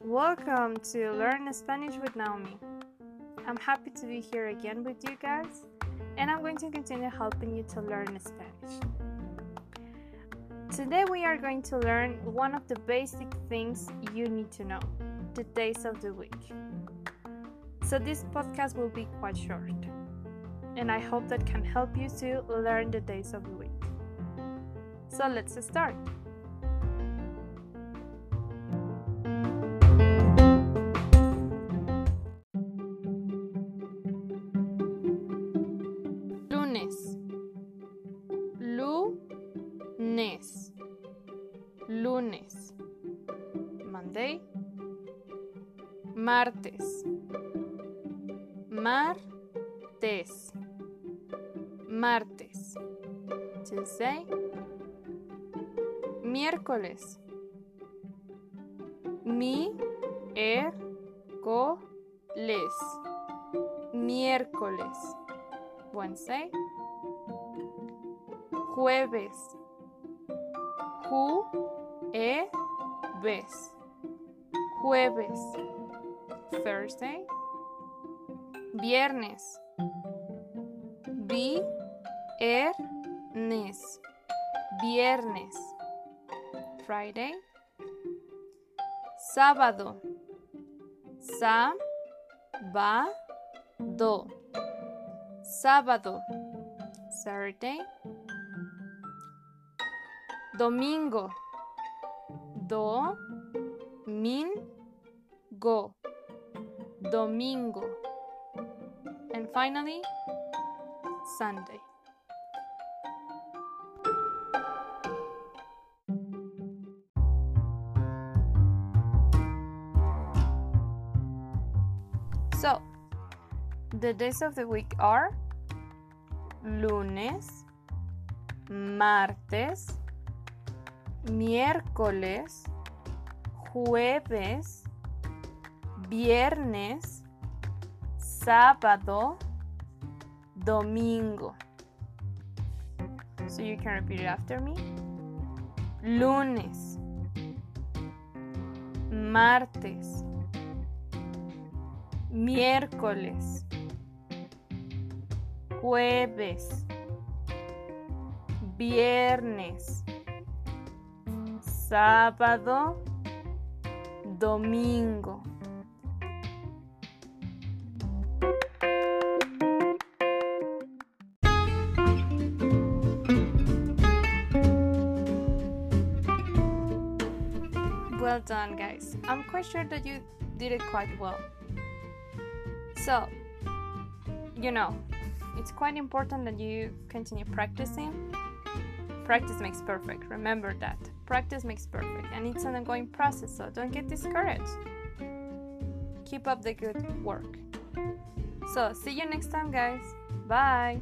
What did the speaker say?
Welcome to Learn Spanish with Naomi. I'm happy to be here again with you guys, and I'm going to continue helping you to learn Spanish. Today, we are going to learn one of the basic things you need to know the days of the week. So, this podcast will be quite short, and I hope that can help you to learn the days of the week. So, let's start. Lunes. Lunes. Lunes. Monday. Martes. Martes. Martes. Tuesday. Miércoles. Mi er co les. Miércoles. Wednesday. Jueves. Ju e ves. Jueves. Thursday. Viernes. Vi er nes. Viernes. Friday. Sábado. Sa ba do. Sábado. Saturday. Domingo. Do. Min. Go. Domingo. And finally, Sunday. So, the days of the week are lunes, martes, miércoles, jueves, viernes, sábado, domingo. So you can repeat it after me. Lunes, martes, miércoles, jueves, viernes, sábado, domingo. Well done, guys. I'm quite sure that you did it quite well. So, you know, it's quite important that you continue practicing. Practice makes perfect. Remember that. Practice makes perfect, and it's an ongoing process, so don't get discouraged. Keep up the good work. So, see you next time, guys. Bye.